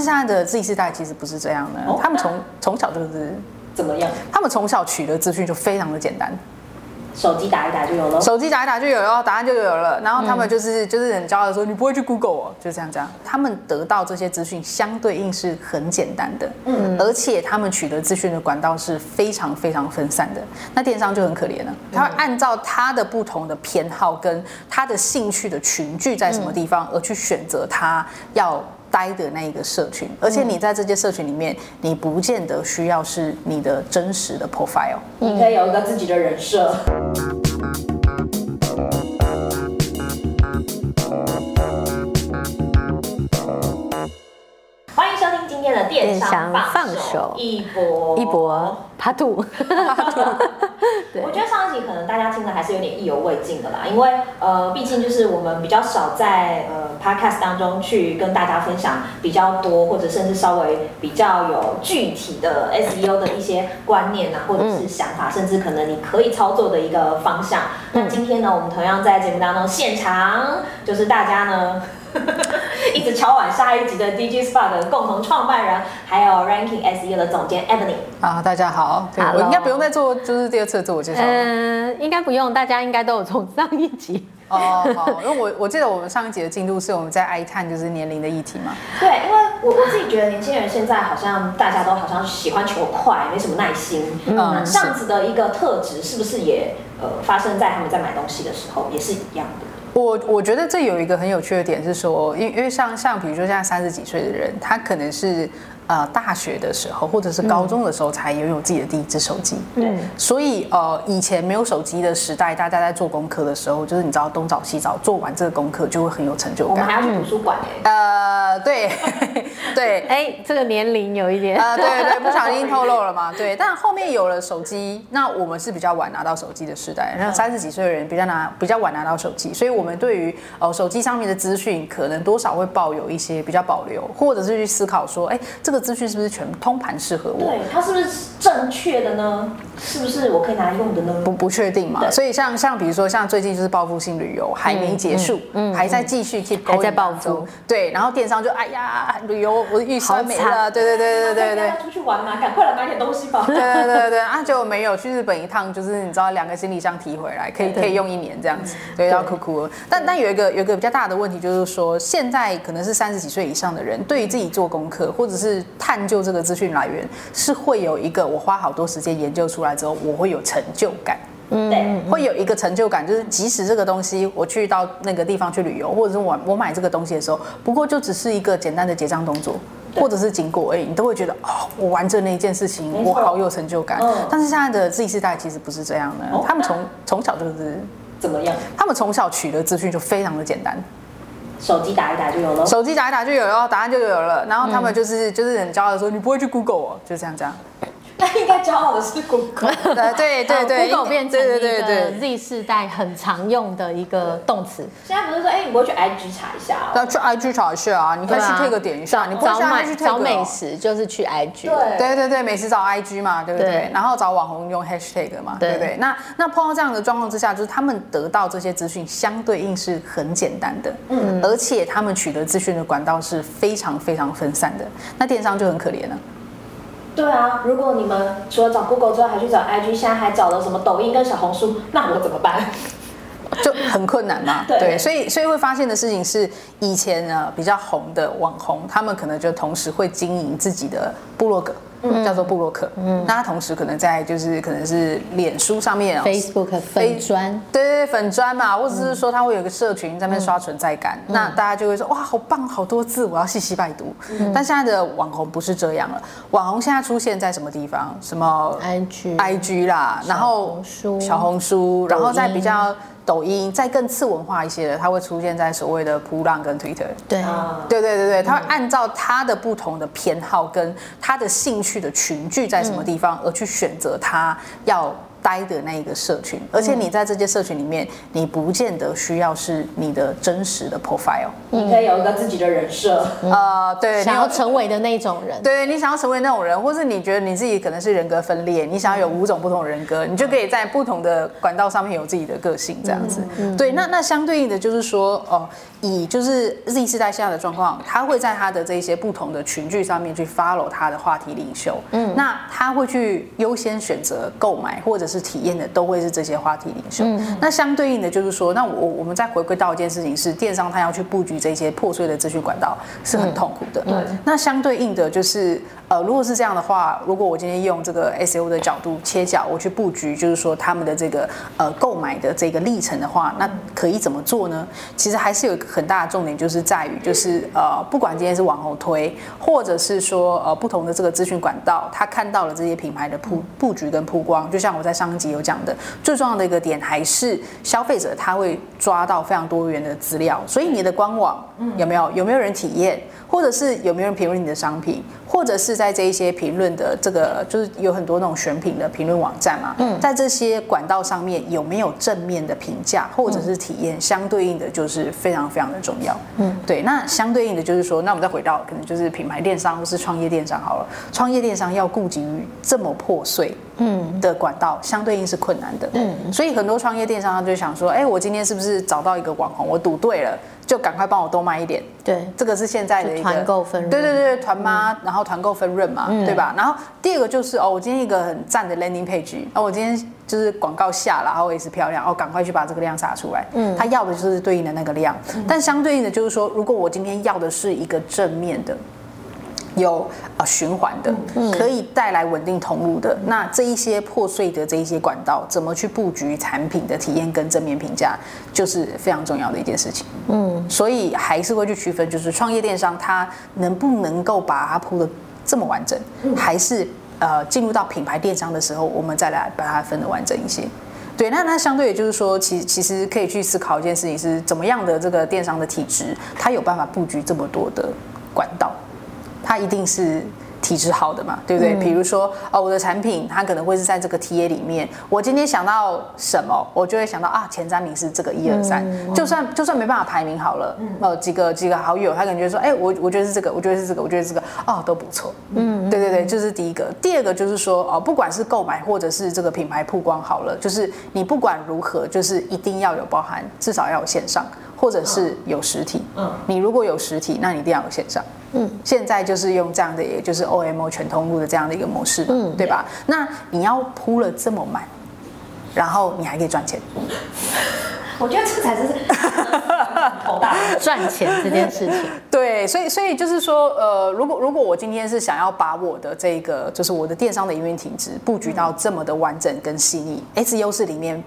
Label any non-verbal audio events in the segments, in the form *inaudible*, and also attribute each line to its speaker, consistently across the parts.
Speaker 1: 是现在的 Z 世代其实不是这样的，哦、他们从从小就是
Speaker 2: 怎么样？
Speaker 1: 他们从小取得资讯就非常的简单。
Speaker 2: 手机打一打就有了，
Speaker 1: 手机打一打就有了，答案就有了。然后他们就是、嗯、就是很骄傲的说，你不会去 Google 哦，就这样这样。他们得到这些资讯相对应是很简单的，嗯，而且他们取得资讯的管道是非常非常分散的。那电商就很可怜了，他会按照他的不同的偏好跟他的兴趣的群聚在什么地方而去选择他要。待的那一个社群，而且你在这些社群里面，你不见得需要是你的真实的 profile，
Speaker 2: 你可以有一个自己的人设。欢迎收听今天的电商放手一搏
Speaker 3: 一搏 Part Two。*laughs*
Speaker 2: 我觉得上一集可能大家听的还是有点意犹未尽的啦，因为呃，毕竟就是我们比较少在呃 podcast 当中去跟大家分享比较多，或者甚至稍微比较有具体的 SEO 的一些观念啊，或者是想法，甚至可能你可以操作的一个方向。那今天呢，我们同样在节目当中现场，就是大家呢。*laughs* 一直敲碗下一集的 DigiSpot 的共同创办人，还有 Ranking SEO 的总监 Ebony
Speaker 1: 啊，大家好，对我应该不用再做，就是第二次自我介绍。
Speaker 3: 嗯，应该不用，大家应该都有从上一集
Speaker 1: 哦。好，因为我我记得我们上一集的进度是我们在哀叹就是年龄的议题嘛。
Speaker 2: 对，因为我我自己觉得年轻人现在好像大家都好像喜欢求快，没什么耐心。嗯，那这样子的一个特质是不是也呃发生在他们在买东西的时候也是一样的？
Speaker 1: 我我觉得这有一个很有趣的点是说，因因为像像比如说现在三十几岁的人，他可能是。呃，大学的时候或者是高中的时候才拥有自己的第一只手机。对，所以呃，以前没有手机的时代，大家在做功课的时候，就是你知道东找西找，做完这个功课就会很有成就感。
Speaker 2: 我们还要去图书馆哎。
Speaker 1: 呃，对，*laughs* 对，
Speaker 3: 哎，这个年龄有一点。
Speaker 1: 呃，对对，不小心透露了嘛。对，但后面有了手机，那我们是比较晚拿到手机的时代，那三十几岁的人比较拿比较晚拿到手机，所以我们对于呃手机上面的资讯，可能多少会抱有一些比较保留，或者是去思考说，哎，这个。资讯是不是全通盘适合我？
Speaker 2: 对，它是不是正确的呢？是不是我可以拿来用的呢？
Speaker 1: 不不确定嘛。所以像像比如说像最近就是报复性旅游还没结束，嗯，还在继续 keep
Speaker 3: 还在报复。
Speaker 1: 对，然后电商就哎呀，旅游我的预算没了，对对对对对对。
Speaker 2: 出去玩嘛，赶快来买点东西吧。
Speaker 1: 对对对对，啊就没有去日本一趟，就是你知道两个行李箱提回来，可以可以用一年这样子，对，要哭哭。但但有一个有一个比较大的问题就是说，现在可能是三十几岁以上的人，对于自己做功课或者是探究这个资讯来源，是会有一个我花好多时间研究出来之后，我会有成就感。嗯，对，会有一个成就感，就是即使这个东西我去到那个地方去旅游，或者是我我买这个东西的时候，不过就只是一个简单的结账动作，或者是经过而已，你都会觉得哦，我完成了一件事情，我好有成就感。但是现在的 Z 世代其实不是这样的，他们从从小就是
Speaker 2: 怎么样？
Speaker 1: 他们从小取得资讯就非常的简单。
Speaker 2: 手机打一打就有了，
Speaker 1: 手机打一打就有了，答案就有了。然后他们就是、嗯、就是很骄傲的说，你不会去 Google 哦，就这样这样。
Speaker 2: 那应该骄傲的是 Google，*laughs*
Speaker 1: 对对对
Speaker 3: ，Google 变成一个 Z 世代很常用的一个动词。
Speaker 2: 现在不是说，哎，你不会去 IG 查一下？
Speaker 1: 要去 IG 查一下啊，你可以去 tag 点一下。你不
Speaker 3: 找买找美食就是去 IG，
Speaker 2: 对
Speaker 1: 对对对，美食找 IG 嘛，对不对？然后找网红用 Hashtag 嘛，对不对？那那碰到这样的状况之下，就是他们得到这些资讯相对应是很简单的，嗯，而且他们取得资讯的管道是非常非常分散的，那电商就很可怜了。
Speaker 2: 对啊，如果你们除了找 Google 之外，还去找 IG，现在还找了什么抖音跟小红书，那我怎么办？*laughs*
Speaker 1: 就很困难嘛。*laughs* 对，对，所以所以会发现的事情是，以前呢比较红的网红，他们可能就同时会经营自己的部落格。嗯，叫做布洛克。嗯，那他同时可能在就是可能是脸书上面
Speaker 3: ，Facebook 粉专，
Speaker 1: 对对对，粉专嘛，或者是说他会有个社群在那边刷存在感，嗯、那大家就会说哇，好棒，好多字，我要细细拜读。嗯、但现在的网红不是这样了，网红现在出现在什么地方？什么
Speaker 3: IG、
Speaker 1: IG 啦，然后
Speaker 3: 小红书，
Speaker 1: 小红书，然后在比较。抖音再更次文化一些的，它会出现在所谓的扑浪跟 Twitter。对，对对对对，它会按照它的不同的偏好跟它的兴趣的群聚在什么地方而去选择它要待的那一个社群，而且你在这些社群里面，你不见得需要是你的真实的 profile，
Speaker 2: 你可以有一个自己的人设，
Speaker 1: 呃，对，
Speaker 3: 想要成为的那种人，
Speaker 1: 对，你想要成为那种人，或是你觉得你自己可能是人格分裂，你想要有五种不同的人格，你就可以在不同的管道上面有自己的个性，这样子。对，那那相对应的就是说，哦，以就是 Z 世代下的状况，他会在他的这些不同的群聚上面去 follow 他的话题领袖，嗯，那他会去优先选择购买或者是体验的都会是这些话题领袖。嗯，那相对应的就是说，那我我们再回归到一件事情是，电商它要去布局这些破碎的资讯管道是很痛苦的。对，那相对应的就是，呃，如果是这样的话，如果我今天用这个 SEO 的角度切角，我去布局，就是说他们的这个呃购买的这个历程的话，那可以怎么做呢？其实还是有一个很大的重点，就是在于就是呃，不管今天是往后推，或者是说呃不同的这个资讯管道，他看到了这些品牌的铺布局跟曝光，就像我在上一集有讲的，最重要的一个点还是消费者他会抓到非常多元的资料，所以你的官网有没有有没有人体验，或者是有没有人评论你的商品，或者是在这一些评论的这个就是有很多那种选品的评论网站嘛，嗯在这些管道上面有没有正面的评价或者是体验，相对应的就是非常非常的重要。嗯，对，那相对应的就是说，那我们再回到可能就是品牌电商或是创业电商好了，创业电商要顾及于这么破碎。嗯，的管道相对应是困难的。嗯，所以很多创业电商他就想说，哎，我今天是不是找到一个网红，我赌对了，就赶快帮我多卖一点。对，这个是现在的一个
Speaker 3: 团购分润。
Speaker 1: 对对对，团妈，然后团购分润嘛，对吧？然后第二个就是哦，我今天一个很赞的 landing page，哦，我今天就是广告下了，然后也是漂亮，哦，赶快去把这个量撒出来。嗯，他要的就是对应的那个量，但相对应的就是说，如果我今天要的是一个正面的。有啊，循环的，可以带来稳定通路的。那这一些破碎的这一些管道，怎么去布局产品的体验跟正面评价，就是非常重要的一件事情。嗯，所以还是会去区分，就是创业电商它能不能够把它铺的这么完整，还是呃进入到品牌电商的时候，我们再来把它分的完整一些。对，那那相对也就是说，其其实可以去思考一件事情是怎么样的这个电商的体质，它有办法布局这么多的管道。它一定是体质好的嘛，对不对？嗯、比如说，哦，我的产品它可能会是在这个 TA 里面，我今天想到什么，我就会想到啊，前三名是这个一二三，就算就算没办法排名好了，呃、嗯，几个几个好友，他可能觉得说，哎，我我觉得是这个，我觉得是这个，我觉得是这个，哦，都不错，嗯，对对对，就是第一个，第二个就是说，哦，不管是购买或者是这个品牌曝光好了，就是你不管如何，就是一定要有包含，至少要有线上。或者是有实体，嗯，你如果有实体，那你一定要有线上，嗯，现在就是用这样的，也就是 OMO 全通路的这样的一个模式，嗯，对吧？那你要铺了这么满，然后你还可以赚钱，*laughs*
Speaker 2: 我觉得这才是 *laughs* 头大。
Speaker 3: 赚钱这件事情。*laughs*
Speaker 1: 对，所以所以就是说，呃，如果如果我今天是想要把我的这个就是我的电商的营运体质布局到这么的完整跟细腻，SEO 是里面。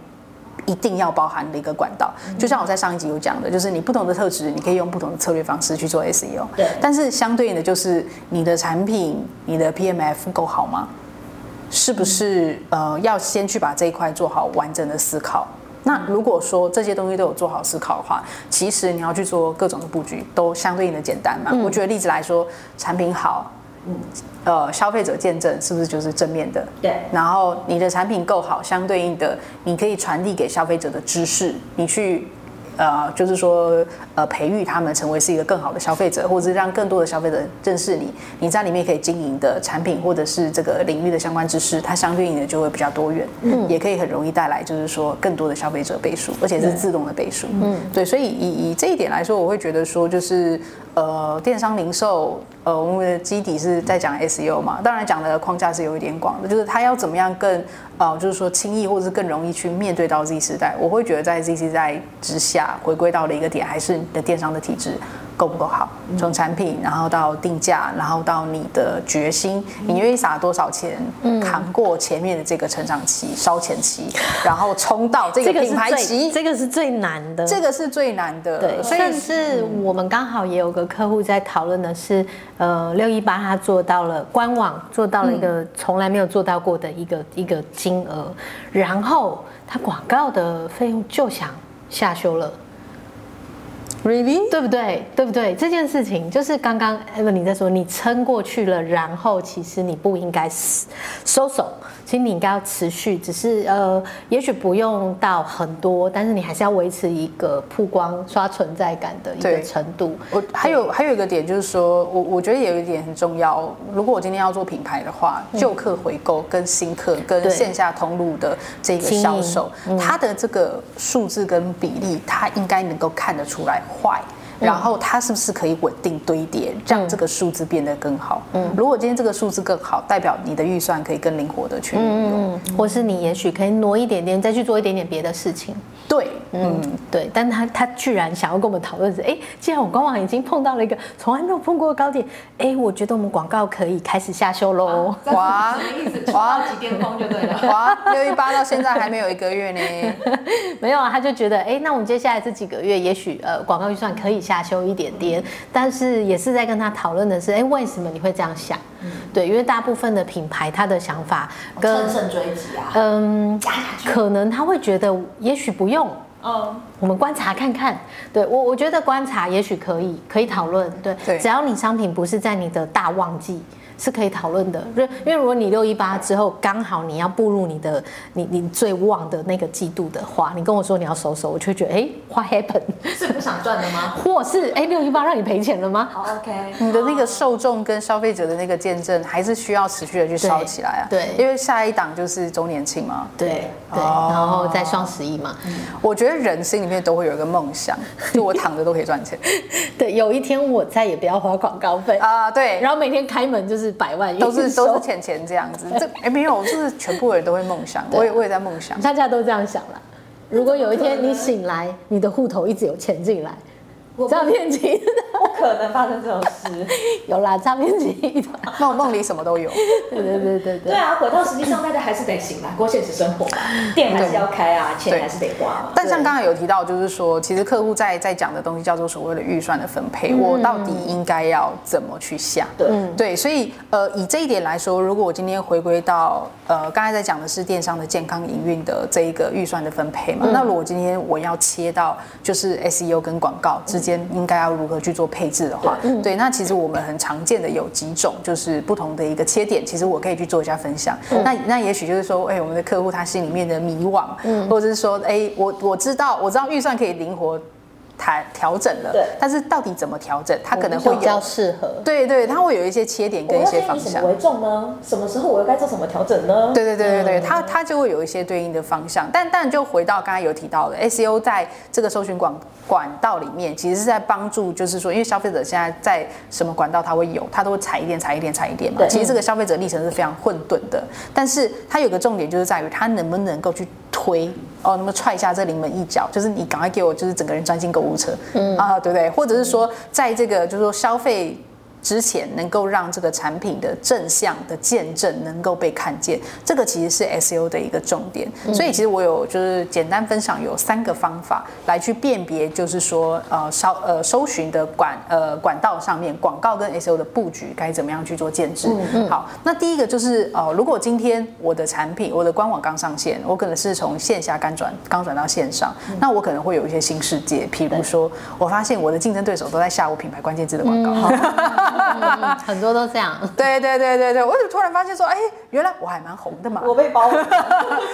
Speaker 1: 一定要包含的一个管道，就像我在上一集有讲的，就是你不同的特质，你可以用不同的策略方式去做 SEO。对。但是相对应的，就是你的产品、你的 PMF 够好吗？是不是呃要先去把这一块做好完整的思考？那如果说这些东西都有做好思考的话，其实你要去做各种的布局都相对应的简单嘛。我举个例子来说，产品好。嗯，呃，消费者见证是不是就是正面的？对。然后你的产品够好，相对应的，你可以传递给消费者的知识，你去。呃，就是说，呃，培育他们成为是一个更好的消费者，或者是让更多的消费者认识你。你在里面可以经营的产品，或者是这个领域的相关知识，它相对应的就会比较多元，嗯，也可以很容易带来，就是说更多的消费者倍数，而且是自动的倍数，嗯，对。所以以以这一点来说，我会觉得说，就是呃，电商零售，呃，我们的基底是在讲 SEO 嘛，当然讲的框架是有一点广的，就是它要怎么样更。哦，就是说轻易或者是更容易去面对到 Z 时代，我会觉得在 Z 时代之下回归到了一个点，还是你的电商的体制够不够好？从产品，然后到定价，然后到你的决心，你愿意撒多少钱，扛过前面的这个成长期、烧钱期，*laughs* 然后冲到这个品牌期，
Speaker 3: 这个是最难的，
Speaker 1: 这个是最难的。对，
Speaker 3: 所以是我们刚好也有个客户在讨论的是，呃，六一八他做到了官网做到了一个从来没有做到过的一个一个金额，然后他广告的费用就想下修了。
Speaker 1: Really？
Speaker 3: 对不对？对不对？这件事情就是刚刚 Evan 你在说，你撑过去了，然后其实你不应该收手。其实你应该要持续，只是呃，也许不用到很多，但是你还是要维持一个曝光、刷存在感的一个程度。
Speaker 1: 我还有还有一个点就是说，我我觉得有一点很重要。如果我今天要做品牌的话，旧客回购跟新客跟线下通路的这个销售，它的这个数字跟比例，它应该能够看得出来坏。然后它是不是可以稳定堆叠，让这个数字变得更好？嗯，如果今天这个数字更好，代表你的预算可以更灵活的去运用，
Speaker 3: 嗯，或是你也许可以挪一点点，再去做一点点别的事情。
Speaker 1: 对，嗯，
Speaker 3: 对。但他他居然想要跟我们讨论是，哎，既然我官网已经碰到了一个从来没有碰过的高点，哎，我觉得我们广告可以开始下修喽。
Speaker 2: 哇，什么意思？哇，几巅峰就对了。
Speaker 1: 哇，六一八到现在还没有一个月呢。*laughs*
Speaker 3: 没有啊，他就觉得，哎，那我们接下来这几个月，也许呃广告预算可以下。下修一点点，但是也是在跟他讨论的是，哎，为什么你会这样想？嗯、对，因为大部分的品牌他的想法跟
Speaker 2: 乘胜追击啊，
Speaker 3: 嗯，可能他会觉得也许不用，
Speaker 2: 嗯，
Speaker 3: 我们观察看看。对我，我觉得观察也许可以，可以讨论。对，对只要你商品不是在你的大旺季。是可以讨论的，因为因为如果你六一八之后刚好你要步入你的你你最旺的那个季度的话，你跟我说你要收手，我就会觉得哎，what happened？
Speaker 2: 是不想赚的吗？*laughs*
Speaker 3: 或是哎，六一八让你赔钱了吗？
Speaker 2: 好，OK，
Speaker 1: 你的那个受众跟消费者的那个见证还是需要持续的去烧起来啊。
Speaker 3: 对，
Speaker 1: 因为下一档就是周年庆嘛。
Speaker 3: 对对，然后再双十一嘛。
Speaker 1: 我觉得人心里面都会有一个梦想，*laughs* 就我躺着都可以赚钱。
Speaker 3: 对，有一天我再也不要花广告费
Speaker 1: 啊。对，
Speaker 3: 然后每天开门就是。百万
Speaker 1: 都是都是钱钱这样子，这哎没有，就是全部人都会梦想，我也我也在梦想，
Speaker 3: 大家都这样想了。如果有一天你醒来，你的户头一直有钱进来。诈骗集
Speaker 2: 不可能发生这种事，*laughs*
Speaker 3: 有啦，诈骗集
Speaker 1: 梦梦里什么都有，
Speaker 3: 对对对对对。
Speaker 2: 对啊，回到实际上，大家还是得醒来过现实生活嘛，店还是要开啊，钱还是得花嘛。
Speaker 1: 但像刚才有提到，就是说，其实客户在在讲的东西叫做所谓的预算的分配，我到底应该要怎么去下？对。对，所以呃，以这一点来说，如果我今天回归到呃，刚才在讲的是电商的健康营运的这一个预算的分配嘛，那如果今天我要切到就是 SEO 跟广告之间应该要如何去做配置的话，对，对，那其实我们很常见的有几种，就是不同的一个切点，其实我可以去做一下分享。那那也许就是说，哎，我们的客户他心里面的迷惘，或者是说，哎，我我知道我知道预算可以灵活。调调整了，对，但是到底怎么调整，它可能会比较
Speaker 3: 适合。
Speaker 1: 对对，它会有一些切点跟一些方向。
Speaker 2: 什么为重呢？什么时候我又该做什么调整呢？
Speaker 1: 对对对对对，它它就会有一些对应的方向。但但就回到刚才有提到的，SEO 在这个搜寻管管道里面，其实是在帮助，就是说，因为消费者现在在什么管道它会有，它都会踩一点踩一点踩一点嘛。其实这个消费者历程是非常混沌的，但是它有个重点就是在于它能不能够去。推哦，那么踹一下这临门一脚，就是你赶快给我，就是整个人钻进购物车，嗯啊，对不对？或者是说，在这个就是说消费。之前能够让这个产品的正向的见证能够被看见，这个其实是 SEO 的一个重点。所以其实我有就是简单分享有三个方法来去辨别，就是说呃搜呃搜寻的管呃管道上面广告跟 SEO 的布局该怎么样去做建制。好，那第一个就是呃如果今天我的产品我的官网刚上线，我可能是从线下刚转刚转到线上，那我可能会有一些新世界，譬如说我发现我的竞争对手都在下我品牌关键字的广告。*laughs*
Speaker 3: 嗯、*laughs* 很多都这样，
Speaker 1: 对对对对对，我就突然发现说，哎，原来我还蛮红的嘛，
Speaker 2: 我被包。*laughs* 了，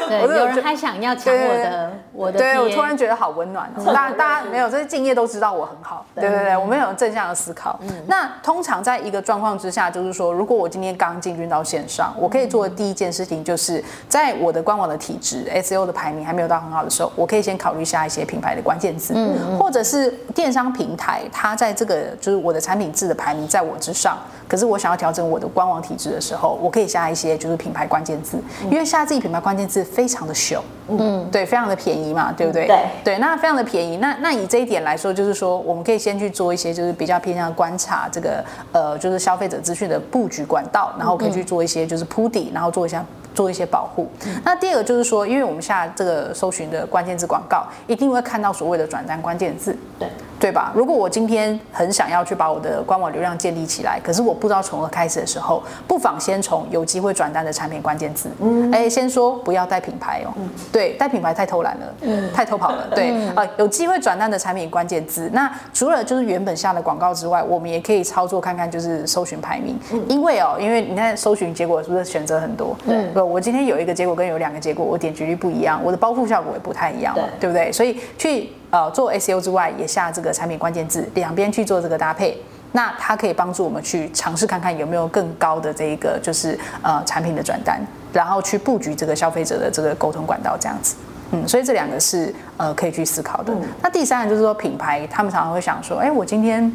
Speaker 3: 对，有人还想要抢我的，我的，
Speaker 1: 对我突然觉得好温暖。*laughs* 大大家没有，这些敬业都知道我很好，对。对对，我们有正向的思考。那通常在一个状况之下，就是说，如果我今天刚进军到线上，我可以做的第一件事情，就是在我的官网的体质 SEO 的排名还没有到很好的时候，我可以先考虑下一些品牌的关键字，或者是电商平台，它在这个就是我的产品字的排名在我之上，可是我想要调整我的官网体质的时候，我可以下一些就是品牌关键字，因为下自己品牌关键字非常的秀，嗯，对，非常的便宜嘛，对不对？对对，那非常的便宜。那那以这一点来说，就是说我们可以先去做一些就是比较偏向观察这个呃就是消费者资讯的布局管道，然后可以去做一些就是铺底，然后做一下。做一些保护。那第二个就是说，因为我们下这个搜寻的关键字广告，一定会看到所谓的转单关键字，对对吧？如果我今天很想要去把我的官网流量建立起来，可是我不知道从何开始的时候，不妨先从有机会转单的产品关键字，嗯，哎，先说不要带品牌哦，对，带品牌太偷懒了，嗯，太偷跑了。对，*laughs* 呃，有机会转单的产品关键字，那除了就是原本下的广告之外，我们也可以操作看看，就是搜寻排名。因为哦，因为你看搜寻结果是不是选择很多？对，不，我今天有一个结果跟有两个结果，我点击率不一样，我的包覆效果也不太一样，对，对不对？所以去呃做 SEO 之外，也下这个产品关键字，两边去做这个搭配。那它可以帮助我们去尝试看看有没有更高的这一个就是呃产品的转单，然后去布局这个消费者的这个沟通管道这样子，嗯，所以这两个是呃可以去思考的。嗯、那第三个就是说品牌，他们常常会想说，哎，我今天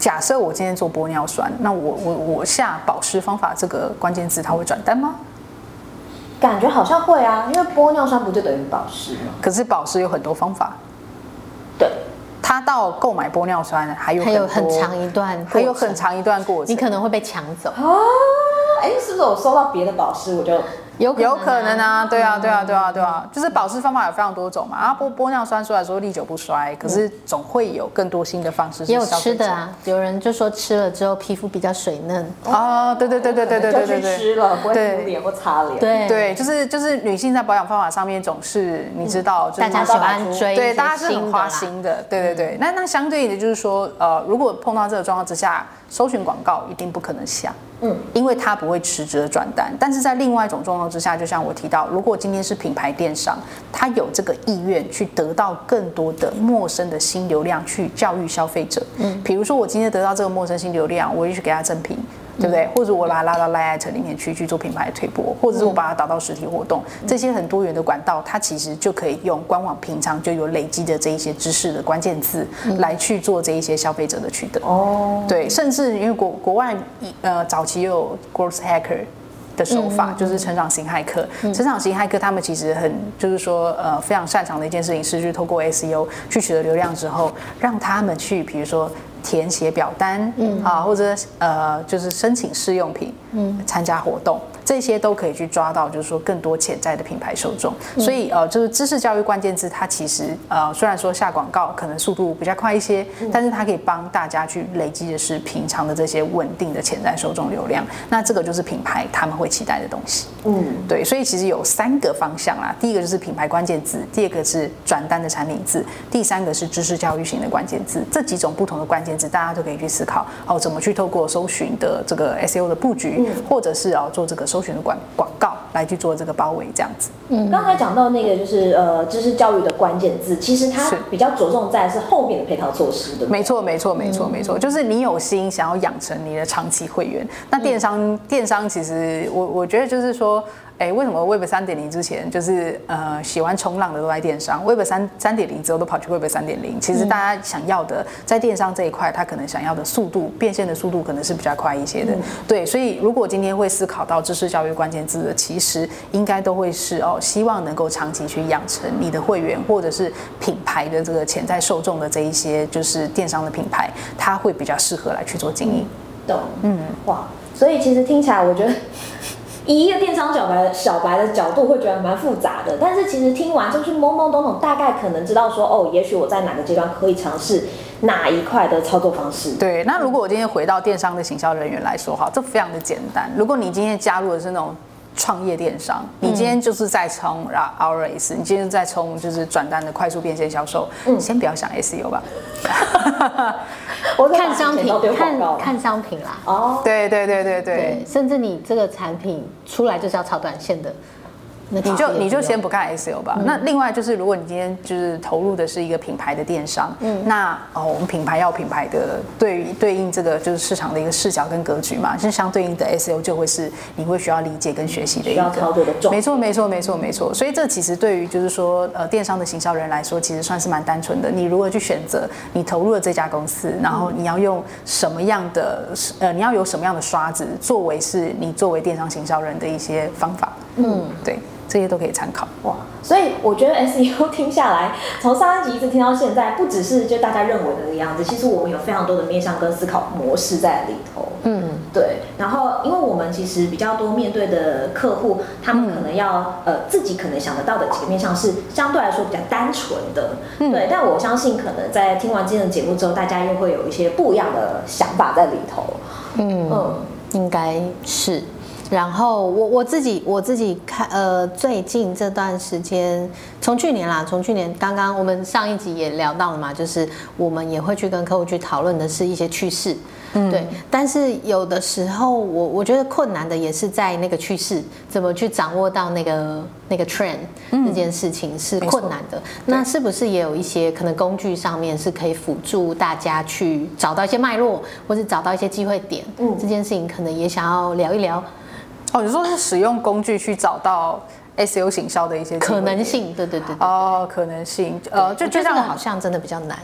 Speaker 1: 假设我今天做玻尿酸，那我我我下保湿方法这个关键字，它会转单吗？
Speaker 2: 感觉好像会啊，因为玻尿酸不就等于保湿吗？
Speaker 1: 可是保湿有很多方法。他到购买玻尿酸还有
Speaker 3: 还有很长一段，
Speaker 1: 还有很长一段过程，
Speaker 3: 你可能会被抢走
Speaker 2: 啊！哎，是不是我收到别的保湿我就？
Speaker 1: 有有可能啊，对啊，对啊，对啊，对啊，就是保湿方法有非常多种嘛。啊，玻玻尿酸虽然说历久不衰，可是总会有更多新的方式。
Speaker 3: 也有吃的啊，有人就说吃了之后皮肤比较水嫩。
Speaker 1: 哦，对对对对对对对对对。
Speaker 2: 吃了不会敷脸或擦脸。
Speaker 3: 对
Speaker 1: 对，就是就是女性在保养方法上面总是你知道，
Speaker 3: 大家喜欢追，
Speaker 1: 对，大家是很花心的，对对对。那那相对的，就是说呃，如果碰到这个状况之下，搜寻广告一定不可能下。嗯，因为它不会辞职的转单，但是在另外一种状况之下，就像我提到，如果今天是品牌电商，他有这个意愿去得到更多的陌生的新流量，去教育消费者。嗯，比如说我今天得到这个陌生新流量，我就去给他赠品。对不对？或者我把它拉到 LINE@ 里面去去做品牌推播，或者是我把它导到实体活动，这些很多元的管道，它其实就可以用官网平常就有累积的这一些知识的关键字来去做这一些消费者的取得。哦，对，甚至因为国国外呃早期有 growth hacker 的手法，就是成长型骇客。成长型骇客他们其实很就是说呃非常擅长的一件事情是去透过 SEO 去取得流量之后，让他们去比如说。填写表单，嗯。啊，或者呃，就是申请试用品，嗯，参加活动。这些都可以去抓到，就是说更多潜在的品牌受众。所以呃，就是知识教育关键字，它其实呃，虽然说下广告可能速度比较快一些，但是它可以帮大家去累积的是平常的这些稳定的潜在受众流量。那这个就是品牌他们会期待的东西。嗯，对。所以其实有三个方向啦，第一个就是品牌关键字，第二个是转单的产品字，第三个是知识教育型的关键字。这几种不同的关键字，大家都可以去思考哦，怎么去透过搜寻的这个 SEO 的布局，或者是啊做这个搜。寻的广广告来去做这个包围，这样子。
Speaker 2: 嗯，刚才讲到那个就是呃知识教育的关键字，其实它比较着重在是后面的配套措施的。
Speaker 1: 没错，没错，没错，没错，就是你有心想要养成你的长期会员。那电商，嗯、电商其实我我觉得就是说。哎，为什么 Web 三点零之前就是呃喜欢冲浪的都在电商，Web 三三点零之后都跑去 Web 三点零？其实大家想要的在电商这一块，他可能想要的速度变现的速度可能是比较快一些的。对，所以如果今天会思考到知识教育关键字的，其实应该都会是哦，希望能够长期去养成你的会员或者是品牌的这个潜在受众的这一些就是电商的品牌，它会比较适合来去做经营。
Speaker 2: 懂，嗯，哇，所以其实听起来我觉得。以一个电商小白小白的角度，会觉得蛮复杂的。但是其实听完就是懵懵懂懂，大概可能知道说，哦，也许我在哪个阶段可以尝试哪一块的操作方式。对，
Speaker 1: 那如果我今天回到电商的行销人员来说，哈，这非常的简单。如果你今天加入的是那种。创业电商，你今天就是在冲 ROAS，你今天在冲就是转单的快速变现销售，嗯，先不要想 SEO 吧。
Speaker 3: 我看商品，看看商品啦。
Speaker 1: 哦，对对对对对，
Speaker 3: 甚至你这个产品出来就是要炒短线的。
Speaker 1: 你就你就先不看 SEO 吧。嗯、那另外就是，如果你今天就是投入的是一个品牌的电商，嗯，那哦，我们品牌要品牌的对对应这个就是市场的一个视角跟格局嘛，是相对应的 SEO 就会是你会需要理解跟学习的一个
Speaker 2: 操作的重。
Speaker 1: 没错没错没错没错。所以这其实对于就是说呃电商的行销人来说，其实算是蛮单纯的。你如何去选择你投入的这家公司，然后你要用什么样的呃你要有什么样的刷子作为是你作为电商行销人的一些方法。嗯，对。这些都可以参考哇，
Speaker 2: 所以我觉得 SEO *laughs* 听下来，从上一集一直听到现在，不只是就大家认为的那个样子，其实我们有非常多的面向跟思考模式在里头。嗯，对。然后，因为我们其实比较多面对的客户，他们可能要呃自己可能想得到的几个面向是相对来说比较单纯的，嗯、对。但我相信，可能在听完今天的节目之后，大家又会有一些不一样的想法在里头。
Speaker 3: 嗯嗯，应该是。然后我我自己我自己看，呃，最近这段时间，从去年啦，从去年刚刚我们上一集也聊到了嘛，就是我们也会去跟客户去讨论的是一些趋势。嗯，对，但是有的时候我我觉得困难的也是在那个趋势怎么去掌握到那个那个 trend 这件事情是困难的。那是不是也有一些可能工具上面是可以辅助大家去找到一些脉络，或是找到一些机会点？嗯，这件事情可能也想要聊一聊。
Speaker 1: 哦，你说是使用工具去找到 SEO 行销的一些
Speaker 3: 可能性？对对对，对。
Speaker 1: 哦，可能性，呃，就
Speaker 3: 就这样好像真的比较难。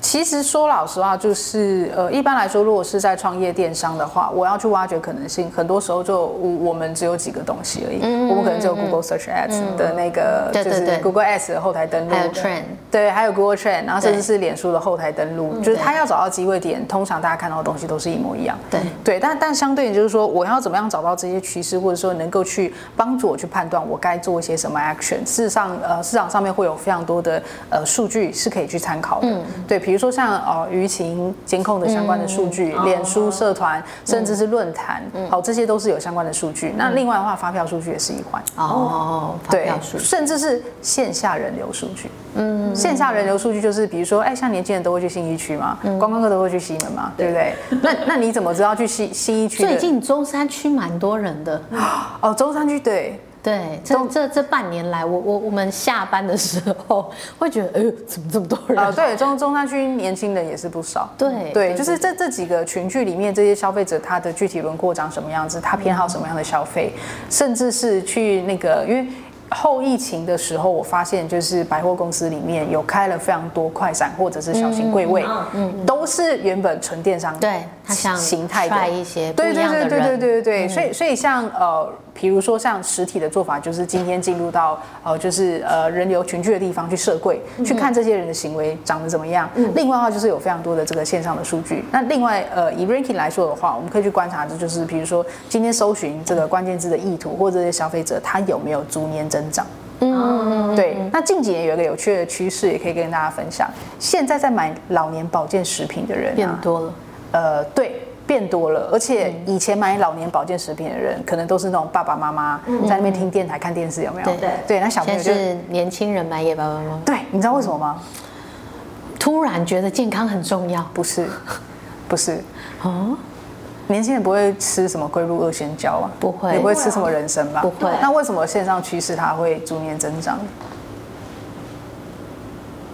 Speaker 1: 其实说老实话，就是呃，一般来说，如果是在创业电商的话，我要去挖掘可能性，很多时候就我我们只有几个东西而已。嗯，我们可能只有 Google Search Ads 的那个，就是 Google Ads 的后台登录，
Speaker 3: 还有 Trend，
Speaker 1: 对，还有 Google Trend，然后甚至是脸书的后台登录，就是他要找到机会点，通常大家看到的东西都是一模一样。
Speaker 3: 对
Speaker 1: 对，但但相对就是说，我要怎么样找到这些趋势，或者说能够去帮助我去判断我该做一些什么 action。事实上，呃，市场上面会有非常多的呃数据是可以去参考的。嗯，对，比如说像哦。舆情监控的相关的数据，嗯、脸书社团，嗯、甚至是论坛，好、嗯，这些都是有相关的数据。嗯、那另外的话，发票数据也是一环
Speaker 3: 哦，对，
Speaker 1: 甚至是线下人流数据。嗯，线下人流数据就是，比如说，哎，像年轻人都会去新一区嘛，观光客都会去西门嘛，对不对？*laughs* 那那你怎么知道去新新一区？
Speaker 3: 最近中山区蛮多人的
Speaker 1: 哦，中山区对。
Speaker 3: 对，这这这半年来，我我我们下班的时候会觉得，哎呦，怎么这么多人啊？
Speaker 1: 对，中中山区年轻人也是不少。
Speaker 3: 对
Speaker 1: 对，就是这这几个群聚里面，这些消费者他的具体轮廓长什么样子，他偏好什么样的消费，甚至是去那个，因为。后疫情的时候，我发现就是百货公司里面有开了非常多快闪或者是小型柜位，嗯，都是原本纯电商
Speaker 3: 对，它像
Speaker 1: 形态
Speaker 3: 的一些
Speaker 1: 对对对对对对对对，所以所以像呃，比如说像实体的做法，就是今天进入到呃，就是呃人流群聚的地方去设柜，去看这些人的行为长得怎么样。另外的话就是有非常多的这个线上的数据。那另外呃，以 ranking 来说的话，我们可以去观察的就是，比如说今天搜寻这个关键字的意图，或者这些消费者他有没有逐年增长。嗯，对。那近几年有一个有趣的趋势，也可以跟大家分享。现在在买老年保健食品的人、啊、
Speaker 3: 变多了。
Speaker 1: 呃，对，变多了。而且以前买老年保健食品的人，可能都是那种爸爸妈妈在那边听电台看电视，有没有？
Speaker 3: 对对
Speaker 1: 对。那小朋友
Speaker 3: 就是年轻人买给爸爸妈妈。
Speaker 1: 对，你知道为什么吗？
Speaker 3: 突然觉得健康很重要？
Speaker 1: 不是，不是。哦。年轻人不会吃什么龟鹿二仙胶啊，
Speaker 3: 不会，
Speaker 1: 也不会吃什么人参吧？
Speaker 3: 不会。
Speaker 1: 那为什么线上趋势它会逐年增长？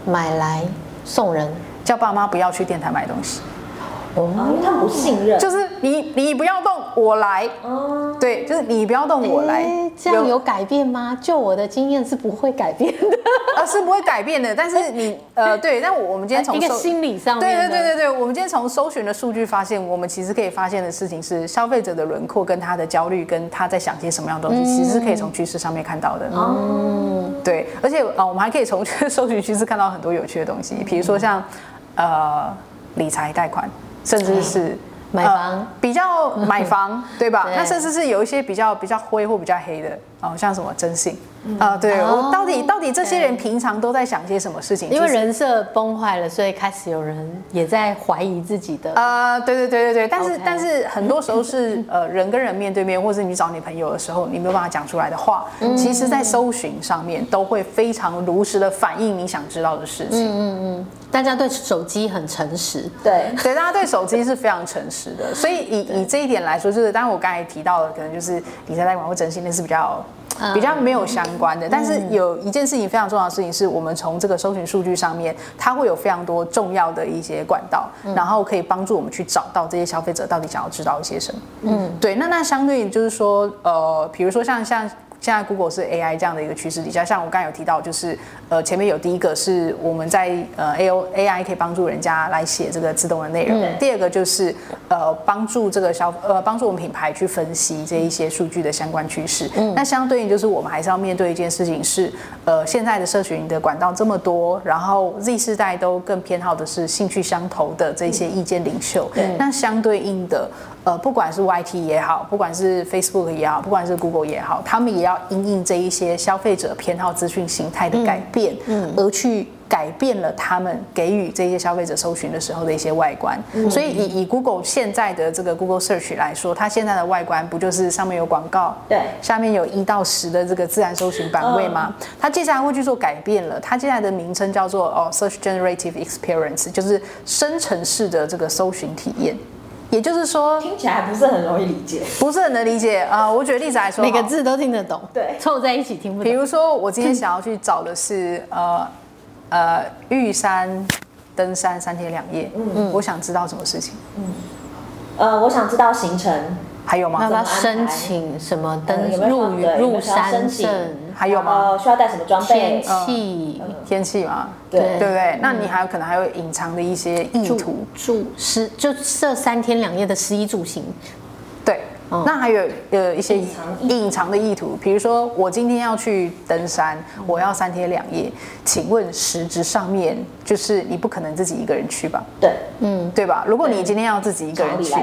Speaker 3: 买来送人，
Speaker 1: 叫爸妈不要去电台买东西。
Speaker 2: 哦，因为他们不信任。
Speaker 1: 就是你，你不要动，我来。哦。对，就是你不要动，我来。
Speaker 3: 这样有改变吗？就我的经验是不会改变的。
Speaker 1: 呃，是不会改变的。*laughs* 但是你，呃，对，但我我们今天从
Speaker 3: 一个心理上面，
Speaker 1: 对对对对对，我们今天从搜寻的数据发现，我们其实可以发现的事情是，消费者的轮廓跟他的焦虑，跟他在想些什么样的东西，其实是可以从趋势上面看到的。哦。对，而且啊，我们还可以从 *laughs* 搜寻趋势看到很多有趣的东西，比如说像呃理财贷款，甚至是。
Speaker 3: 买房、呃、
Speaker 1: 比较买房 *laughs* 对吧？对，那甚至是有一些比较比较灰或比较黑的哦，像什么征信啊，对，我到底到底这些人平常都在想些什么事情？
Speaker 3: 因为人设崩坏了，所以开始有人也在怀疑自己的
Speaker 1: 啊、呃，对对对对对。但是但是很多时候是 *laughs* 呃人跟人面对面，或是你找你朋友的时候，你没有办法讲出来的话，嗯、其实在搜寻上面都会非常如实的反映你想知道的事情。嗯嗯嗯。
Speaker 3: 大家对手机很诚实，
Speaker 2: 对
Speaker 1: 对，大家对手机是非常诚实的，所以以 *laughs* 以这一点来说，就是当然我刚才提到的，可能就是理财贷款或征信，那是比较比较没有相关的。但是有一件事情非常重要的事情是，我们从这个搜寻数据上面，它会有非常多重要的一些管道，然后可以帮助我们去找到这些消费者到底想要知道一些什么。嗯，对。那那相对就是说，呃，比如说像像。现在 Google 是 AI 这样的一个趋势底下，像我刚才有提到，就是呃前面有第一个是我们在呃 A O AI 可以帮助人家来写这个自动的内容，嗯、第二个就是呃帮助这个消呃帮助我们品牌去分析这一些数据的相关趋势。嗯，那相对应就是我们还是要面对一件事情是，呃现在的社群的管道这么多，然后 Z 世代都更偏好的是兴趣相投的这些意见领袖。嗯，那相对应的。呃，不管是 YT 也好，不管是 Facebook 也好，不管是 Google 也好，他们也要因应这一些消费者偏好资讯形态的改变，嗯，嗯而去。改变了他们给予这些消费者搜寻的时候的一些外观。嗯、所以以以 Google 现在的这个 Google Search 来说，它现在的外观不就是上面有广告，
Speaker 2: 对，
Speaker 1: 下面有一到十的这个自然搜寻版位吗？嗯、它接下来会去做改变了，它接下来的名称叫做哦 Search Generative Experience，就是生成式的这个搜寻体验。也就是说，
Speaker 2: 听起来还不是很容易理解，
Speaker 1: 不是很能理解啊、呃。我举例子来说，
Speaker 3: 每个字都听得懂，
Speaker 2: 对，
Speaker 3: 凑在一起听不懂。
Speaker 1: 比如说，我今天想要去找的是呃呃玉山登山三天两夜，嗯，我想知道什么事情，
Speaker 2: 嗯，呃，我想知道行程。
Speaker 1: 还有吗？
Speaker 3: 要申请什么登入入山证？
Speaker 1: 还有吗？
Speaker 2: 需要带什么装备？
Speaker 3: 天气，
Speaker 1: 天气嘛，对对不对？那你还有可能还有隐藏的一些意图，
Speaker 3: 住是就这三天两夜的食衣住行。
Speaker 1: 那还有呃一些隐藏的意图，比如说我今天要去登山，我要三天两夜，请问实质上面就是你不可能自己一个人去吧？
Speaker 2: 对，
Speaker 1: 嗯，对吧？如果你今天要自己一个人去，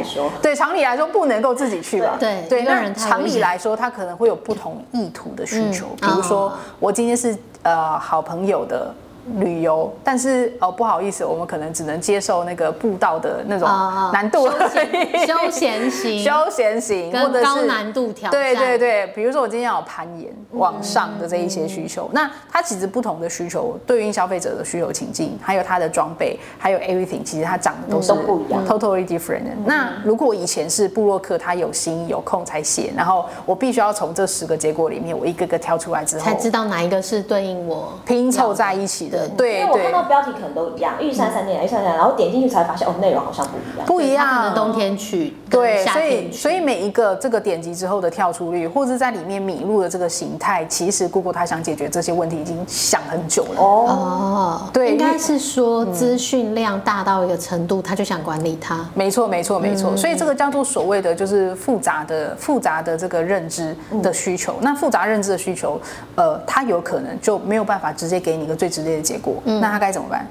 Speaker 1: 对，常理来说不能够自己去吧？
Speaker 3: 对
Speaker 1: 对，那常理来说，他可能会有不同意图的需求，比如说我今天是呃好朋友的。旅游，但是哦，不好意思，我们可能只能接受那个步道的那种难度，
Speaker 3: 休闲型，
Speaker 1: 休闲型，
Speaker 3: 或者是高难度挑战。
Speaker 1: 对对对，比如说我今天要有攀岩往上的这一些需求，那它其实不同的需求对应消费者的需求情境，还有它的装备，还有 everything，其实它长得都是
Speaker 2: 不一样
Speaker 1: ，totally different。那如果以前是布洛克，他有心有空才写，然后我必须要从这十个结果里面，我一个个挑出来之后，
Speaker 3: 才知道哪一个是对应我。
Speaker 1: 拼凑在一起的。对，
Speaker 2: 因为我看到标题可能都一样，玉山三天，玉山三天，然后点进去才发现，哦，内容好像不一样。
Speaker 1: 不一样，
Speaker 3: 可能冬天去，
Speaker 1: 对，所以所以每一个这个点击之后的跳出率，或者在里面迷路的这个形态，其实 Google 它想解决这些问题已经想很久了。
Speaker 3: 哦，对，应该是说资讯量大到一个程度，他就想管理它。
Speaker 1: 没错，没错，没错。所以这个叫做所谓的就是复杂的复杂的这个认知的需求。那复杂认知的需求，呃，它有可能就没有办法直接给你一个最直接的结果。嗯、那他该怎么办？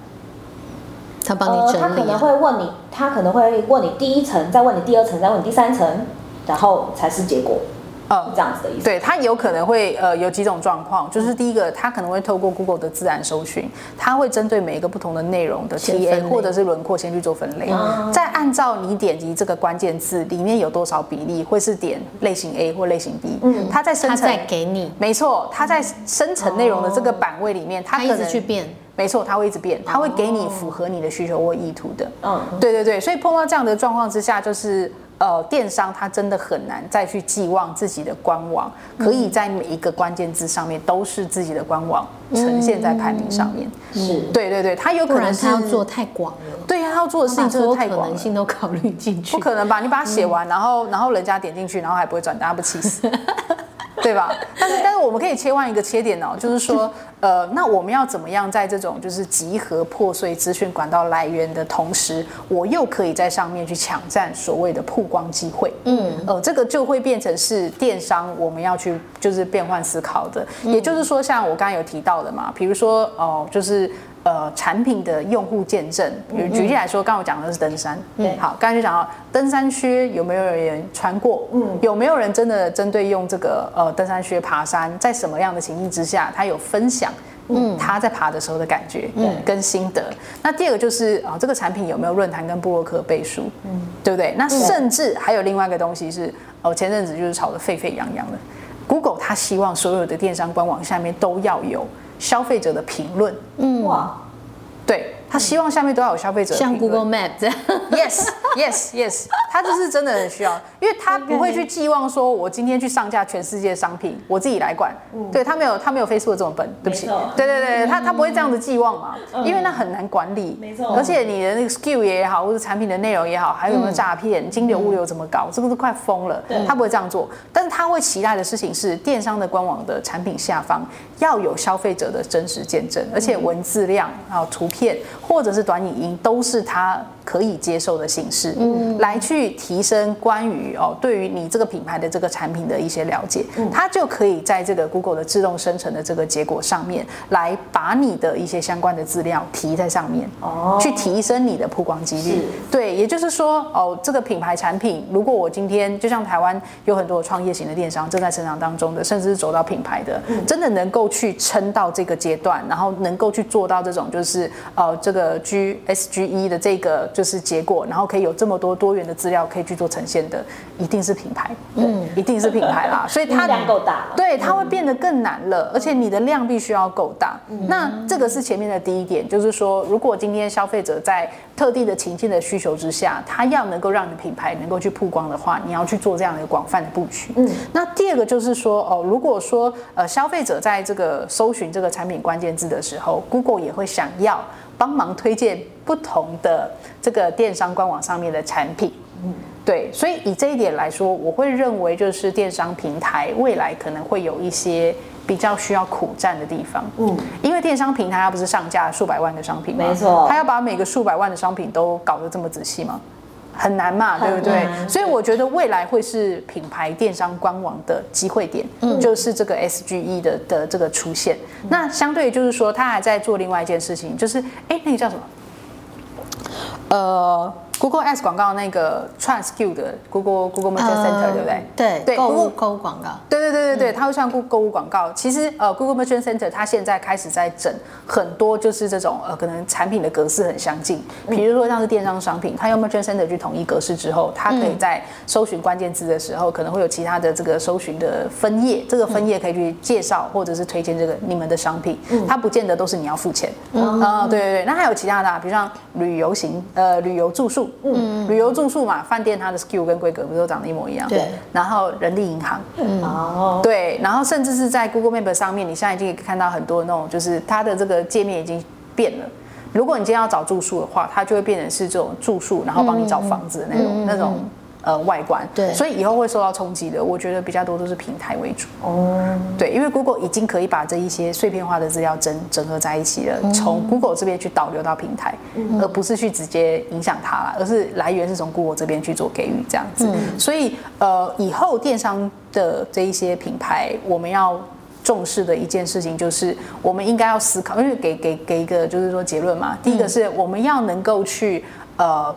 Speaker 3: 他帮你整理、啊呃、他可能会
Speaker 2: 问你，他可能会问你第一层，再问你第二层，再问你第三层，然后才是结果。呃，这样子的意思。
Speaker 1: 对，他有可能会呃有几种状况，就是第一个，它可能会透过 Google 的自然搜寻，它会针对每一个不同的内容的 TA 或者是轮廓先去做分类，嗯、再按照你点击这个关键字里面有多少比例会是点类型 A 或类型 B，嗯，他在生成
Speaker 3: 再给你，
Speaker 1: 没错，他在生成内容的这个版位里面，它
Speaker 3: 一直去变。
Speaker 1: 没错，它会一直变，它会给你符合你的需求或意图的。嗯，对对对，所以碰到这样的状况之下，就是呃，电商它真的很难再去寄望自己的官网可以在每一个关键字上面都是自己的官网呈现在排名上面。是，对对对，它有可能是
Speaker 3: 他要做太广了。
Speaker 1: 对呀，他要做的事情真的太广了，可
Speaker 3: 能性都考虑进去。
Speaker 1: 不可能吧？你把它写完，然后然后人家点进去，然后还不会转单，不气死？*laughs* 对吧？但是但是我们可以切换一个切点哦，就是说，呃，那我们要怎么样在这种就是集合破碎资讯管道来源的同时，我又可以在上面去抢占所谓的曝光机会？嗯，呃，这个就会变成是电商我们要去就是变换思考的。也就是说，像我刚刚有提到的嘛，比如说哦、呃，就是。呃，产品的用户见证，比如举例来说，刚刚我讲的是登山，嗯，好，刚才就讲到登山靴有没有人穿过？嗯，有没有人真的针对用这个呃登山靴爬山，在什么样的情境之下，他有分享，嗯，他在爬的时候的感觉，嗯，跟心得。那第二个就是啊、呃，这个产品有没有论坛跟部落客背书？嗯，对不对？那甚至还有另外一个东西是，哦、呃，前阵子就是炒得沸沸扬扬的，Google 他希望所有的电商官网下面都要有。消费者的评论，嗯，哇，对。他希望下面都要有消费者，
Speaker 3: 像 Google Map 这样。
Speaker 1: Yes, yes, yes。*laughs* 他就是真的很需要，因为他不会去寄望说，我今天去上架全世界商品，我自己来管。对，他没有，他没有 Facebook 这么笨，对不起。对对对，他他不会这样子寄望嘛，因为那很难管理。没错。而且你的那个 SKU 也好，或者产品的内容也好，还有没有诈骗、金流物流怎么搞，这个都快疯了。他不会这样做，但是他会期待的事情是，电商的官网的产品下方要有消费者的真实见证，而且文字量还有图片。或者是短影音都是他可以接受的形式，嗯，来去提升关于哦对于你这个品牌的这个产品的一些了解，嗯，它就可以在这个 Google 的自动生成的这个结果上面来把你的一些相关的资料提在上面，哦，去提升你的曝光几率。对，也就是说哦，这个品牌产品，如果我今天就像台湾有很多创业型的电商正在成长当中的，甚至是走到品牌的，嗯，真的能够去撑到这个阶段，然后能够去做到这种就是呃这个 G S G E 的这个就是结果，然后可以有这么多多元的资料可以去做呈现的，一定是品牌，嗯，一定是品牌啦，*laughs* 所以它
Speaker 2: 量够大，
Speaker 1: 对，它会变得更难了，而且你的量必须要够大。那这个是前面的第一点，就是说，如果今天消费者在特定的情境的需求之下，他要能够让你的品牌能够去曝光的话，你要去做这样的一个广泛的布局。嗯，那第二个就是说，哦，如果说呃消费者在这个搜寻这个产品关键字的时候，Google 也会想要帮忙推荐不同的这个电商官网上面的产品。嗯，对，所以以这一点来说，我会认为就是电商平台未来可能会有一些。比较需要苦战的地方，嗯，因为电商平台它不是上架数百万的商品吗？
Speaker 2: 没错，
Speaker 1: 它要把每个数百万的商品都搞得这么仔细吗？很难嘛，对不对？所以我觉得未来会是品牌电商官网的机会点，嗯，就是这个 SGE 的的这个出现。那相对就是说，他还在做另外一件事情，就是哎，那个叫什么？呃。Google Ads 广告那个 Trans-Q 的 Google Google Merchant Center 对不对？
Speaker 3: 对对，购物购物广告。
Speaker 1: 对对对对对，它会算购购物广告。其实呃，Google Merchant Center 它现在开始在整很多就是这种呃，可能产品的格式很相近。比如说像是电商商品，它用 Merchant Center 去统一格式之后，它可以在搜寻关键字的时候，可能会有其他的这个搜寻的分页，这个分页可以去介绍或者是推荐这个你们的商品。它不见得都是你要付钱。嗯啊，对对对。那还有其他的，啊，比如像旅游型呃旅游住宿。嗯，旅游住宿嘛，饭店它的 SKU 跟规格不都长得一模一样？对。然后人力银行，嗯，哦，对，然后甚至是在 Google Map 上面，你现在已经可以看到很多那种，就是它的这个界面已经变了。如果你今天要找住宿的话，它就会变成是这种住宿，然后帮你找房子的那种、嗯、那种。呃，外观对，所以以后会受到冲击的。我觉得比较多都是平台为主哦，对，因为 Google 已经可以把这一些碎片化的资料整整合在一起了，从 Google 这边去导流到平台，而不是去直接影响它了，而是来源是从 Google 这边去做给予这样子。所以呃，以后电商的这一些品牌，我们要重视的一件事情就是，我们应该要思考，因为给给给一个就是说结论嘛，第一个是我们要能够去呃。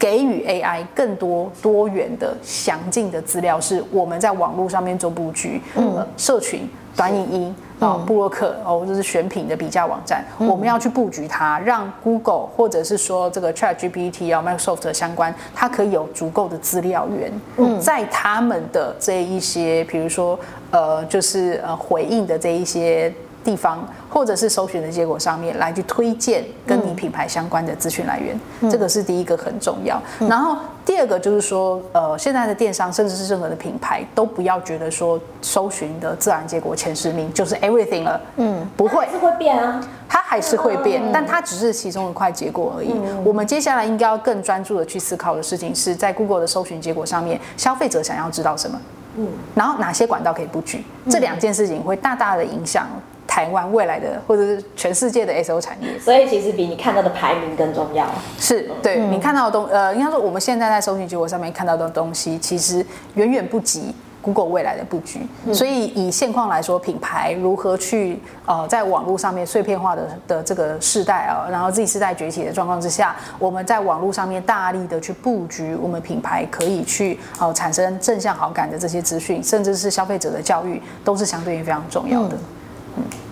Speaker 1: 给予 AI 更多多元的详尽的资料，是我们在网络上面做布局，嗯，社群、短影音啊、部落客哦，就是选品的比价网站，嗯、我们要去布局它，让 Google 或者是说这个 ChatGPT 啊、Microsoft 相关，它可以有足够的资料源，嗯，在他们的这一些，比如说呃，就是呃回应的这一些。地方或者是搜寻的结果上面来去推荐跟你品牌相关的资讯来源，嗯、这个是第一个很重要。嗯、然后第二个就是说，呃，现在的电商甚至是任何的品牌都不要觉得说搜寻的自然结果前十名就是 everything 了。嗯，不
Speaker 2: 会，是会变啊，
Speaker 1: 它还是会变，嗯、但它只是其中一块结果而已。嗯、我们接下来应该要更专注的去思考的事情是在 Google 的搜寻结果上面，消费者想要知道什么？嗯，然后哪些管道可以布局？这两件事情会大大的影响。台湾未来的，或者是全世界的 SEO 产业，
Speaker 2: 所以其实比你看到的排名更重要。
Speaker 1: 是对、嗯、你看到的东，呃，应该说我们现在在搜寻结果上面看到的东西，其实远远不及 Google 未来的布局。嗯、所以以现况来说，品牌如何去呃在网络上面碎片化的的这个世代啊，然后 Z 世代崛起的状况之下，我们在网络上面大力的去布局，我们品牌可以去呃产生正向好感的这些资讯，甚至是消费者的教育，都是相对于非常重要的。嗯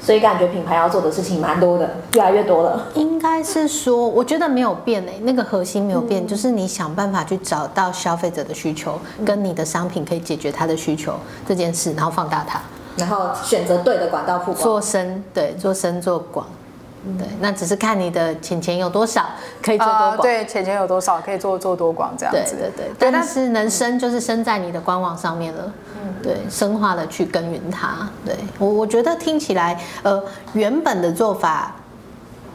Speaker 2: 所以感觉品牌要做的事情蛮多的，越来越多了。
Speaker 3: 应该是说，我觉得没有变诶，那个核心没有变，嗯、就是你想办法去找到消费者的需求，嗯、跟你的商品可以解决他的需求这件事，然后放大它，
Speaker 2: 然后选择对的管道曝光，
Speaker 3: 做深，对，做深做广。对，那只是看你的钱钱有多少，可以做多广。呃、
Speaker 1: 对，钱钱有多少，可以做做多广这样子。
Speaker 3: 对对对。但是能升，就是升在你的官网上面了。嗯。对，深化的去耕耘它。对我，我觉得听起来，呃，原本的做法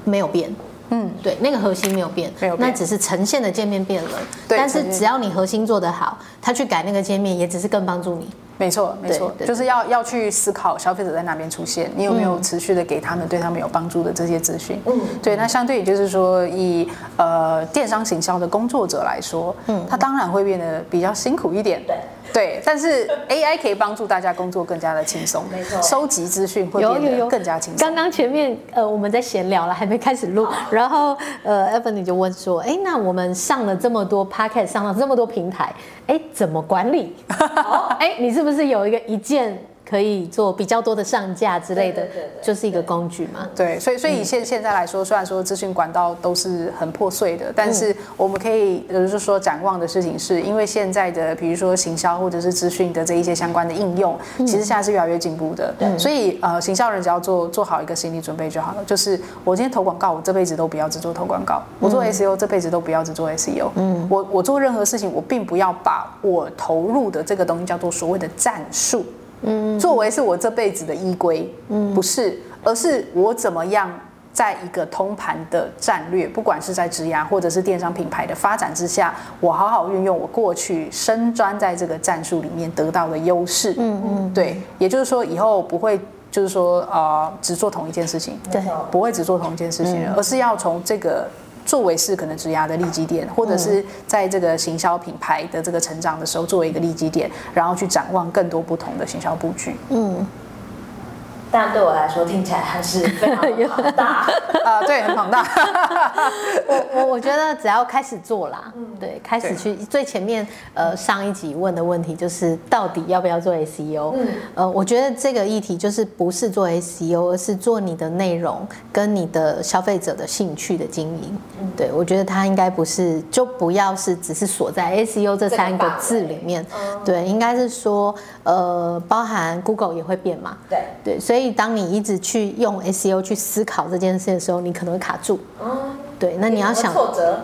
Speaker 3: 没有变。嗯。对，那个核心没有变。没有变。那只是呈现的界面变了。对。但是只要你核心做得好，他去改那个界面，也只是更帮助你。
Speaker 1: 没错，没错，就是要要去思考消费者在哪边出现，你有没有持续的给他们对他们有帮助的这些资讯？嗯，对。那相对于就是说，以呃电商行销的工作者来说，嗯，他当然会变得比较辛苦一点。对。对，但是 AI 可以帮助大家工作更加的轻松，没错，收集资讯会变得更加轻松。
Speaker 3: 刚刚前面呃我们在闲聊了，还没开始录，然后呃 Ebony 就问说，哎，那我们上了这么多 Podcast，上了这么多平台，哎，怎么管理？*laughs* 哎，你是不是是有一个一键？可以做比较多的上架之类的，对对对，就是一个工具嘛。
Speaker 1: 对，所以所以以现现在来说，虽然说资讯管道都是很破碎的，但是我们可以呃就是说展望的事情是，因为现在的比如说行销或者是资讯的这一些相关的应用，其实现在是越来越进步的。对，所以呃行销人只要做做好一个心理准备就好了，就是我今天投广告，我这辈子都不要只做投广告；我做 SEO 这辈子都不要只做 SEO。嗯，我我做任何事情，我并不要把我投入的这个东西叫做所谓的战术。嗯，作为是我这辈子的依归，嗯，不是，而是我怎么样在一个通盘的战略，不管是在职涯或者是电商品牌的发展之下，我好好运用我过去深钻在这个战术里面得到的优势，嗯嗯，对，也就是说以后不会就是说呃只做同一件事情，对，不会只做同一件事情，而是要从这个。作为是可能职涯的利基点，或者是在这个行销品牌的这个成长的时候，作为一个利基点，然后去展望更多不同的行销布局。嗯。
Speaker 2: 但对我来说听起来还是非常庞大 *laughs* *laughs*
Speaker 1: 啊，对，很庞大。*laughs*
Speaker 3: 我我我觉得只要开始做啦，嗯，对，开始去最前面呃上一集问的问题就是到底要不要做 SEO？嗯，呃，我觉得这个议题就是不是做 SEO，而是做你的内容跟你的消费者的兴趣的经营。嗯，对，我觉得它应该不是就不要是只是锁在 SEO 这三个字里面，对，应该是说呃包含 Google 也会变嘛，对对，所以。所以，当你一直去用 SEO 去思考这件事的时候，你可能会卡住。嗯，对。那你要想，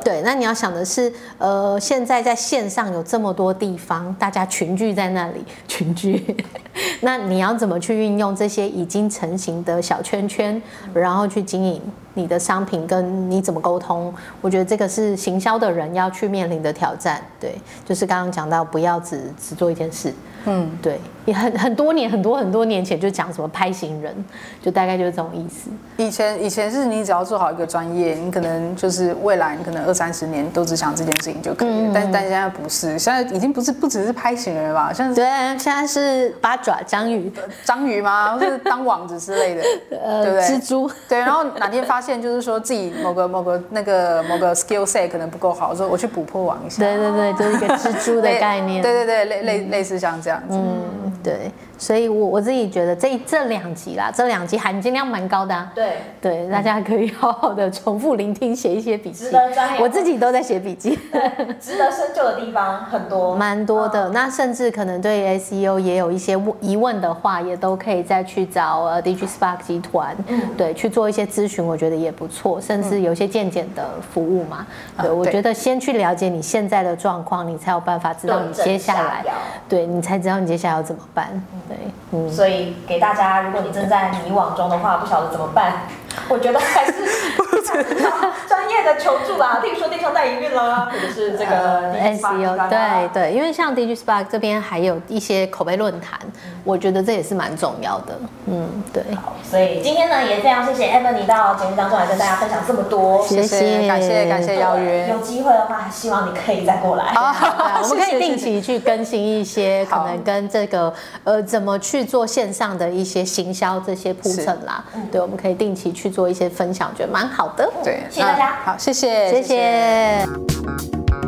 Speaker 3: 对，那你要想的是，呃，现在在线上有这么多地方，大家群聚在那里群聚，*laughs* 那你要怎么去运用这些已经成型的小圈圈，然后去经营你的商品，跟你怎么沟通？我觉得这个是行销的人要去面临的挑战。对，就是刚刚讲到，不要只只做一件事。嗯，对。很很多年，很多很多年前就讲什么拍行人，就大概就是这种意思。
Speaker 1: 以前以前是你只要做好一个专业，你可能就是未来你可能二三十年都只想这件事情就可以了。嗯、但但现在不是，现在已经不是不只是拍行人了吧？现在
Speaker 3: 对，现在是八爪章鱼，
Speaker 1: 章鱼吗？或是当网子之类的，*laughs* 呃、对不对？蜘蛛。*laughs* 对，然后哪天发现就是说自己某个某个那个某个 skill set 可能不够好，说我去补破网一下。
Speaker 3: 对对对，就是一个蜘蛛的 *laughs* 概念。
Speaker 1: 对对对，类类类似像这样子。嗯。
Speaker 3: 对，所以我我自己觉得这这两集啦，这两集含金量蛮高的啊。对对，大家可以好好的重复聆听，写一些笔记。我自己都在写笔记。
Speaker 2: 值得深究的地方很多，*laughs*
Speaker 3: 蛮多的。那甚至可能对 SEO 也有一些疑问的话，也都可以再去找呃 DigiSpark 集团，对，去做一些咨询，我觉得也不错。甚至有些健检的服务嘛，对，我觉得先去了解你现在的状况，你才有办法知道你接下来，对你才知道你接下来要怎么办？对，嗯，
Speaker 2: 所以给大家，如果你正在迷惘中的话，不晓得怎么办，我觉得还是 *laughs* 专业的求助啦，比如说电商代营运啦，或者是这个 SEO，
Speaker 3: 对对，因为像 DigiSpark 这边还有一些口碑论坛，我觉得这也是蛮重要的。嗯，对。
Speaker 2: 好，所以今天呢，也非常谢谢 Ebony 到节目当中来跟大家分享这么多，
Speaker 1: 谢谢，感谢感谢邀约。
Speaker 2: 有机会的话，希望你可以再过来，*laughs*
Speaker 3: 我们可以定期去更新一些可能跟这个。呃，怎么去做线上的一些行销这些铺陈啦？嗯、对，我们可以定期去做一些分享，觉得蛮好的。
Speaker 1: 对，
Speaker 2: 谢谢大家。
Speaker 1: 好，谢谢，谢谢。谢谢。